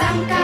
Zamka